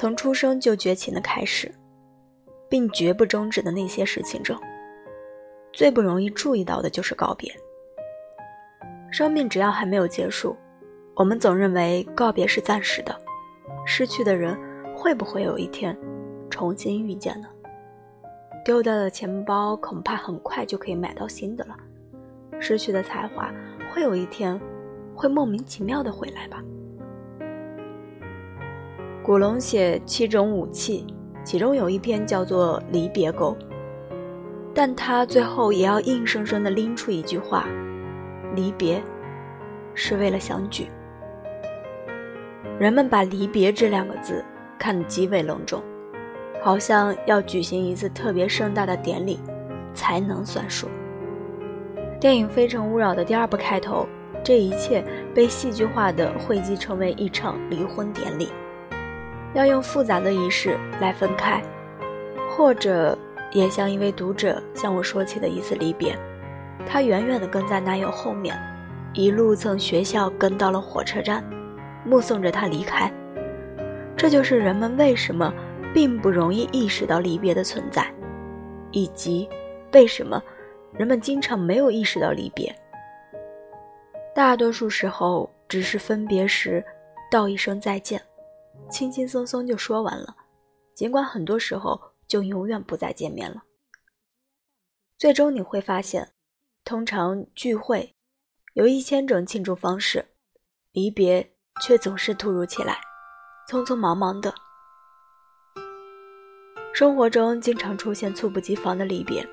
从出生就绝情的开始，并绝不终止的那些事情中，最不容易注意到的就是告别。生命只要还没有结束，我们总认为告别是暂时的，失去的人会不会有一天重新遇见呢？丢掉的钱包恐怕很快就可以买到新的了，失去的才华会有一天会莫名其妙的回来吧。古龙写七种武器，其中有一篇叫做《离别钩》，但他最后也要硬生生的拎出一句话：离别是为了相聚。人们把“离别”这两个字看得极为隆重，好像要举行一次特别盛大的典礼才能算数。电影《非诚勿扰》的第二部开头，这一切被戏剧化的汇集成为一场离婚典礼。要用复杂的仪式来分开，或者也像一位读者向我说起的一次离别，他远远地跟在男友后面，一路从学校跟到了火车站，目送着他离开。这就是人们为什么并不容易意识到离别的存在，以及为什么人们经常没有意识到离别。大多数时候只是分别时道一声再见。轻轻松松就说完了，尽管很多时候就永远不再见面了。最终你会发现，通常聚会有一千种庆祝方式，离别却总是突如其来，匆匆忙忙的。生活中经常出现猝不及防的离别，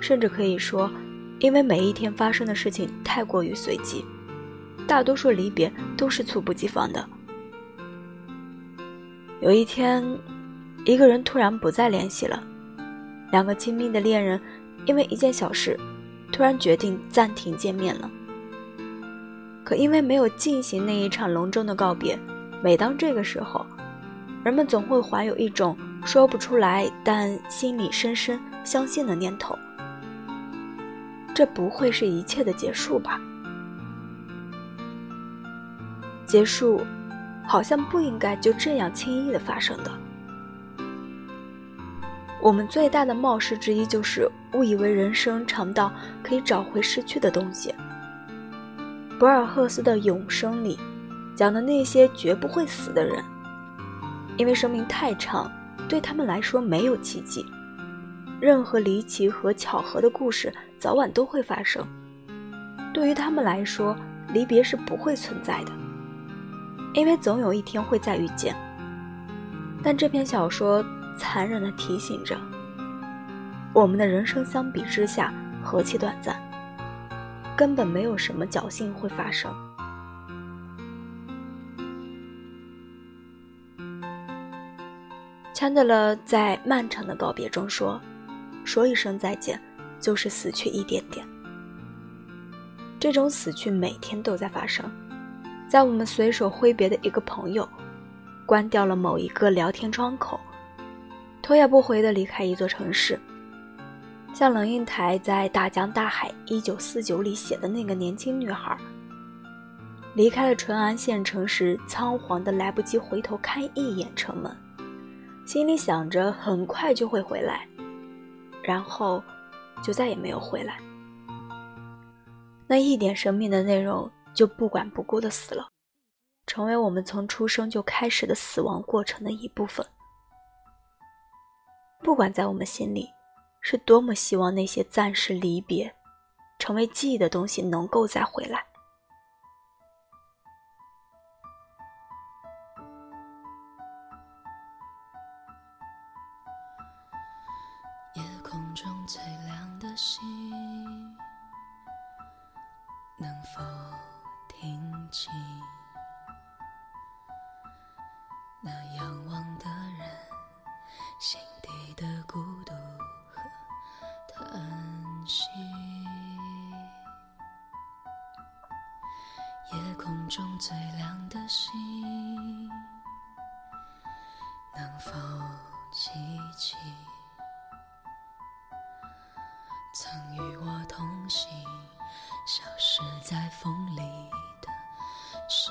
甚至可以说，因为每一天发生的事情太过于随机，大多数离别都是猝不及防的。有一天，一个人突然不再联系了，两个亲密的恋人因为一件小事，突然决定暂停见面了。可因为没有进行那一场隆重的告别，每当这个时候，人们总会怀有一种说不出来但心里深深相信的念头：这不会是一切的结束吧？结束。好像不应该就这样轻易的发生的。我们最大的冒失之一就是误以为人生长到可以找回失去的东西。博尔赫斯的《永生》里讲的那些绝不会死的人，因为生命太长，对他们来说没有奇迹，任何离奇和巧合的故事早晚都会发生。对于他们来说，离别是不会存在的。因为总有一天会再遇见，但这篇小说残忍地提醒着我们的人生，相比之下何其短暂，根本没有什么侥幸会发生。钱德勒在漫长的告别中说：“说一声再见，就是死去一点点。这种死去每天都在发生。”在我们随手挥别的一个朋友，关掉了某一个聊天窗口，头也不回地离开一座城市，像冷映台在《大江大海一九四九》里写的那个年轻女孩，离开了淳安县城时，仓皇的来不及回头看一眼城门，心里想着很快就会回来，然后就再也没有回来。那一点生命的内容。就不管不顾的死了，成为我们从出生就开始的死亡过程的一部分。不管在我们心里是多么希望那些暂时离别、成为记忆的东西能够再回来。夜空中最亮的星，能否？平静，那仰望的人心底的孤独和叹息。夜空中最亮的星，能否记起曾与我同行，消失在风里？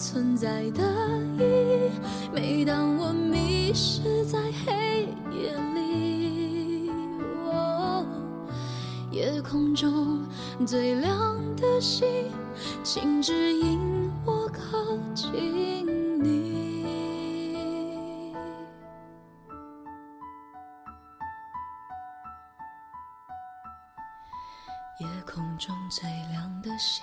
存在的意义，每当我迷失在黑夜里，哦，夜空中最亮的星，请指引我靠近你。夜空中最亮的星，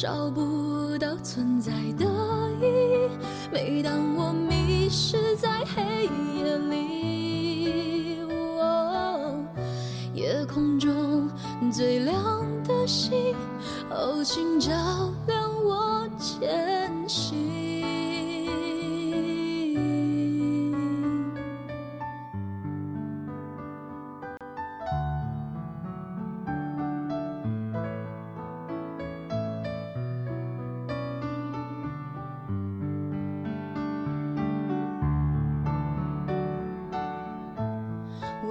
找不到存在的意义，每当我迷失在黑夜里，哦，夜空中最亮的星，哦，请照亮我前行。